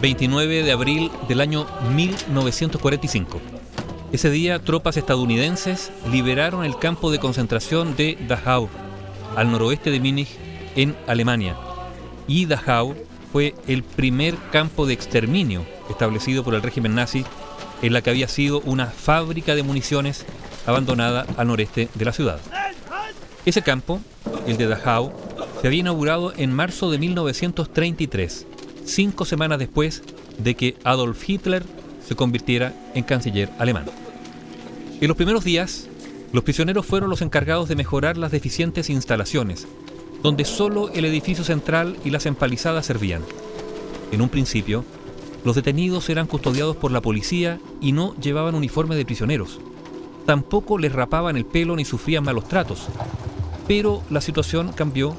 29 de abril del año 1945. Ese día, tropas estadounidenses liberaron el campo de concentración de Dachau, al noroeste de Múnich, en Alemania. Y Dachau fue el primer campo de exterminio establecido por el régimen nazi en la que había sido una fábrica de municiones abandonada al noreste de la ciudad. Ese campo, el de Dachau, se había inaugurado en marzo de 1933, cinco semanas después de que Adolf Hitler se convirtiera en canciller alemán. En los primeros días, los prisioneros fueron los encargados de mejorar las deficientes instalaciones, donde solo el edificio central y las empalizadas servían. En un principio, los detenidos eran custodiados por la policía y no llevaban uniforme de prisioneros. Tampoco les rapaban el pelo ni sufrían malos tratos. Pero la situación cambió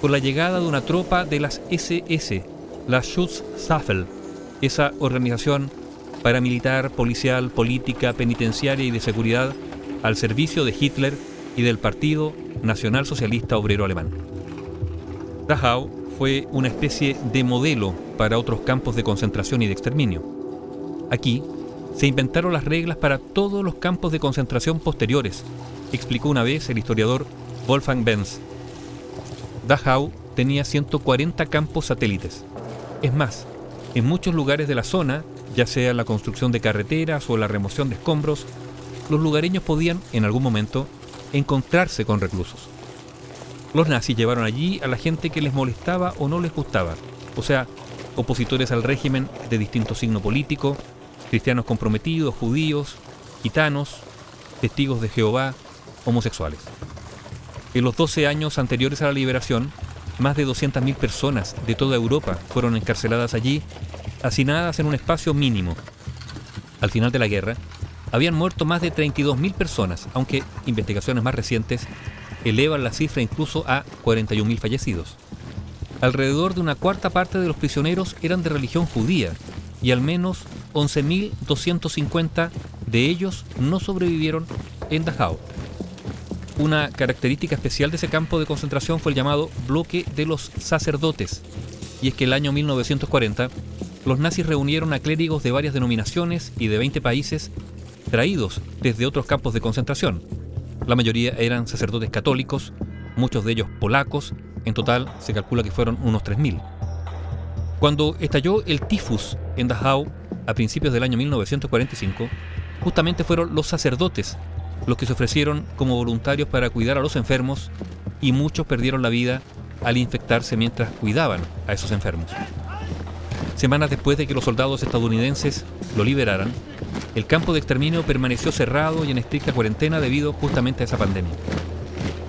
con la llegada de una tropa de las SS, la Schutzstaffel, esa organización paramilitar, policial, política, penitenciaria y de seguridad al servicio de Hitler y del Partido Nacional Socialista Obrero Alemán. Dachau fue una especie de modelo para otros campos de concentración y de exterminio. Aquí se inventaron las reglas para todos los campos de concentración posteriores, explicó una vez el historiador Wolfgang Benz. Dachau tenía 140 campos satélites. Es más, en muchos lugares de la zona, ya sea la construcción de carreteras o la remoción de escombros, los lugareños podían, en algún momento, encontrarse con reclusos. Los nazis llevaron allí a la gente que les molestaba o no les gustaba, o sea, opositores al régimen de distinto signo político, cristianos comprometidos, judíos, gitanos, testigos de Jehová, homosexuales. En los 12 años anteriores a la liberación, más de 200.000 personas de toda Europa fueron encarceladas allí, hacinadas en un espacio mínimo. Al final de la guerra, habían muerto más de 32.000 personas, aunque investigaciones más recientes elevan la cifra incluso a 41.000 fallecidos. Alrededor de una cuarta parte de los prisioneros eran de religión judía y al menos 11.250 de ellos no sobrevivieron en Dachau. Una característica especial de ese campo de concentración fue el llamado bloque de los sacerdotes, y es que el año 1940 los nazis reunieron a clérigos de varias denominaciones y de 20 países traídos desde otros campos de concentración, la mayoría eran sacerdotes católicos, muchos de ellos polacos, en total se calcula que fueron unos 3.000. Cuando estalló el tifus en Dachau a principios del año 1945, justamente fueron los sacerdotes los que se ofrecieron como voluntarios para cuidar a los enfermos y muchos perdieron la vida al infectarse mientras cuidaban a esos enfermos. Semanas después de que los soldados estadounidenses lo liberaran, el campo de exterminio permaneció cerrado y en estricta cuarentena debido justamente a esa pandemia.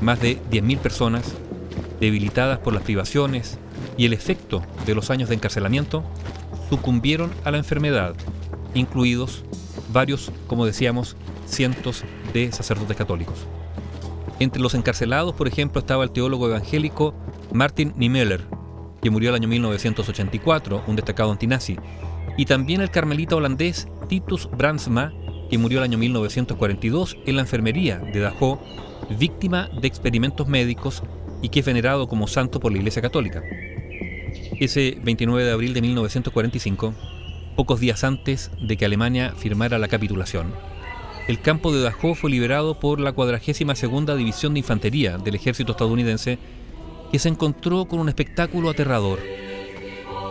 Más de 10.000 personas, debilitadas por las privaciones y el efecto de los años de encarcelamiento, sucumbieron a la enfermedad, incluidos varios, como decíamos, cientos de sacerdotes católicos. Entre los encarcelados, por ejemplo, estaba el teólogo evangélico Martin Niemöller, que murió el año 1984, un destacado antinazi, y también el carmelita holandés Titus Brandsma, que murió el año 1942 en la enfermería de Dachau, víctima de experimentos médicos y que es venerado como santo por la Iglesia Católica. Ese 29 de abril de 1945, pocos días antes de que Alemania firmara la capitulación, el campo de Dachau fue liberado por la 42 División de Infantería del ejército estadounidense, que se encontró con un espectáculo aterrador.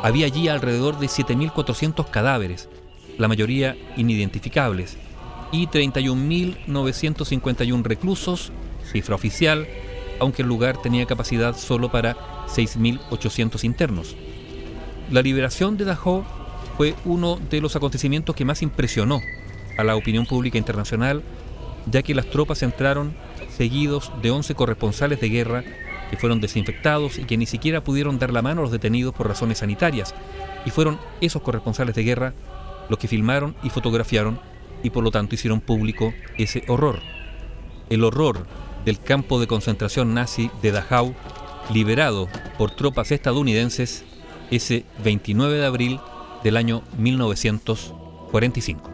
Había allí alrededor de 7.400 cadáveres, la mayoría inidentificables, y 31.951 reclusos, cifra oficial, aunque el lugar tenía capacidad solo para 6.800 internos. La liberación de Dachau fue uno de los acontecimientos que más impresionó a la opinión pública internacional, ya que las tropas entraron seguidos de 11 corresponsales de guerra que fueron desinfectados y que ni siquiera pudieron dar la mano a los detenidos por razones sanitarias, y fueron esos corresponsales de guerra los que filmaron y fotografiaron y por lo tanto hicieron público ese horror. El horror del campo de concentración nazi de Dachau, liberado por tropas estadounidenses ese 29 de abril del año 1945.